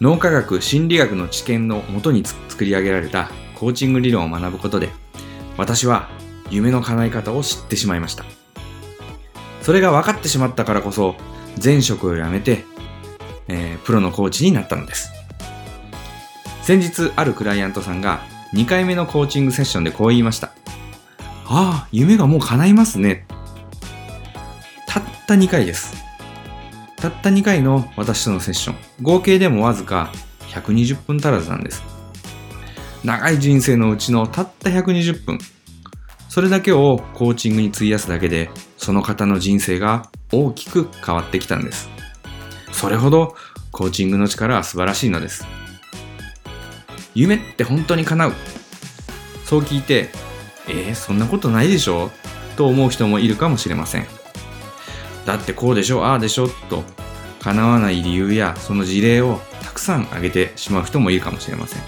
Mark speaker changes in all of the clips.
Speaker 1: 脳科学心理学の知見のもとに作り上げられたコーチング理論を学ぶことで私は夢の叶え方を知ってしまいました。それが分かってしまったからこそ前職を辞めて、えー、プロのコーチになったのです。先日あるクライアントさんが2回目のコーチングセッションでこう言いました。ああ、夢がもう叶いますね。たった2回です。たった2回の私とのセッション。合計でもわずか120分足らずなんです。長い人生のうちのたった120分。それだけをコーチングに費やすだけで、その方の人生が大きく変わってきたんです。それほどコーチングの力は素晴らしいのです。夢って本当に叶う。そう聞いて、えー、そんなことないでしょ？と思う人もいるかもしれません。だってこうでしょ、ああでしょと、叶わない理由やその事例をたくさん挙げてしまう人もいるかもしれません。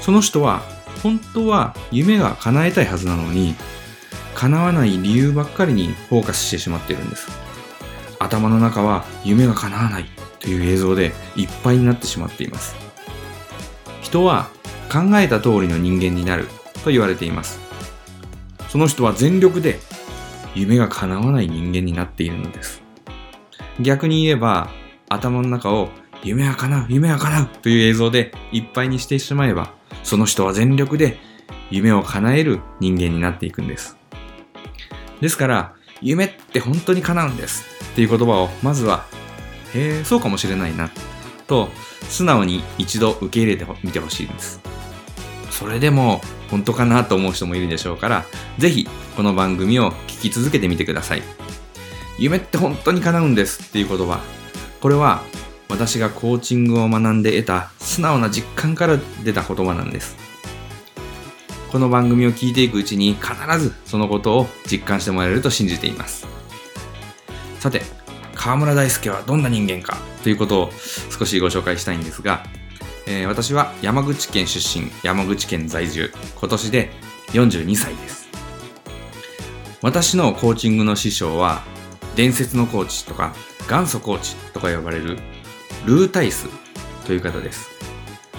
Speaker 1: その人は本当は夢が叶えたいはずなのに叶わない理由ばっかりにフォーカスしてしまっているんです。頭の中は夢が叶わないという映像でいっぱいになってしまっています。人は考えた通りの人間になると言われています。その人は全力で夢が叶わない人間になっているのです逆に言えば頭の中を夢は叶う夢は叶うという映像でいっぱいにしてしまえばその人は全力で夢を叶える人間になっていくんです。ですから、夢って本当に叶うんですっていう言葉をまずは、へえ、そうかもしれないな、と素直に一度受け入れてみてほしいんです。それでも本当かなと思う人もいるでしょうから、ぜひこの番組を聞き続けてみてください。夢って本当に叶うんですっていう言葉。これは私がコーチングを学んで得た素直な実感から出た言葉なんです。この番組を聞いていくうちに必ずそのことを実感してもらえると信じています。さて、河村大輔はどんな人間かということを少しご紹介したいんですが、えー、私は山口県出身、山口県在住、今年で42歳です。私のコーチングの師匠は、伝説のコーチとか元祖コーチとか呼ばれるルータイスという方です。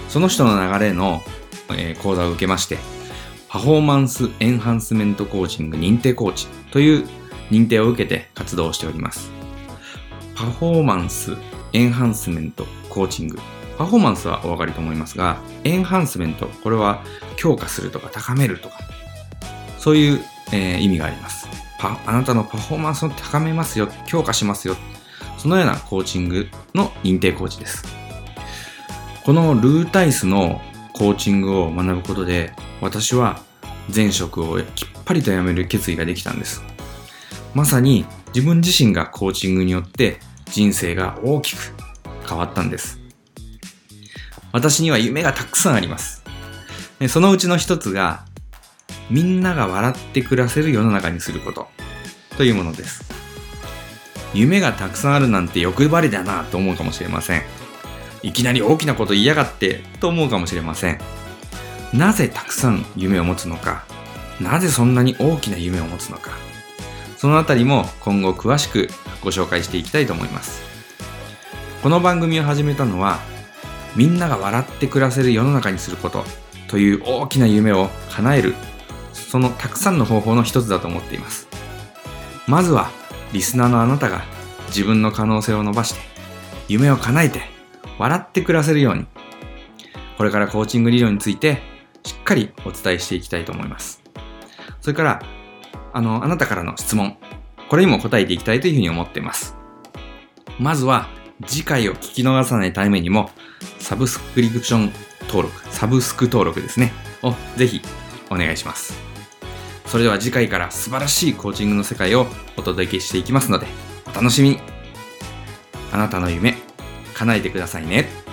Speaker 1: その人の流れの、え、講座を受けまして、パフォーマンスエンハンスメントコーチング認定コーチという認定を受けて活動しております。パフォーマンスエンハンスメントコーチング。パフォーマンスはお分かりと思いますが、エンハンスメント、これは強化するとか高めるとか、そういう、えー、意味があります。パあなたのパフォーマンスを高めますよ、強化しますよそのようなコーチングの認定コーチです。このルータイスのコーチングを学ぶことで、私は前職をきっぱりと辞める決意ができたんです。まさに自分自身がコーチングによって人生が大きく変わったんです。私には夢がたくさんあります。そのうちの一つが、みんなが笑って暮らせる世の中にすることというものです。夢がたくさんあるなんて欲張りだなと思うかもしれません。いきなり大きなこと言いやがってと思うかもしれません。なぜたくさん夢を持つのか、なぜそんなに大きな夢を持つのか、そのあたりも今後詳しくご紹介していきたいと思います。この番組を始めたのは、みんなが笑って暮らせる世の中にすることという大きな夢を叶える、そのたくさんの方法の一つだと思っています。まずはリスナーのあなたが自分の可能性を伸ばして、夢を叶えて、笑って暮らせるように、これからコーチング理論についてしっかりお伝えしていきたいと思います。それから、あの、あなたからの質問、これにも答えていきたいというふうに思っています。まずは、次回を聞き逃さないためにも、サブスクリプション登録、サブスク登録ですね、をぜひお願いします。それでは次回から素晴らしいコーチングの世界をお届けしていきますので、お楽しみにあなたの夢、叶えてくださいね。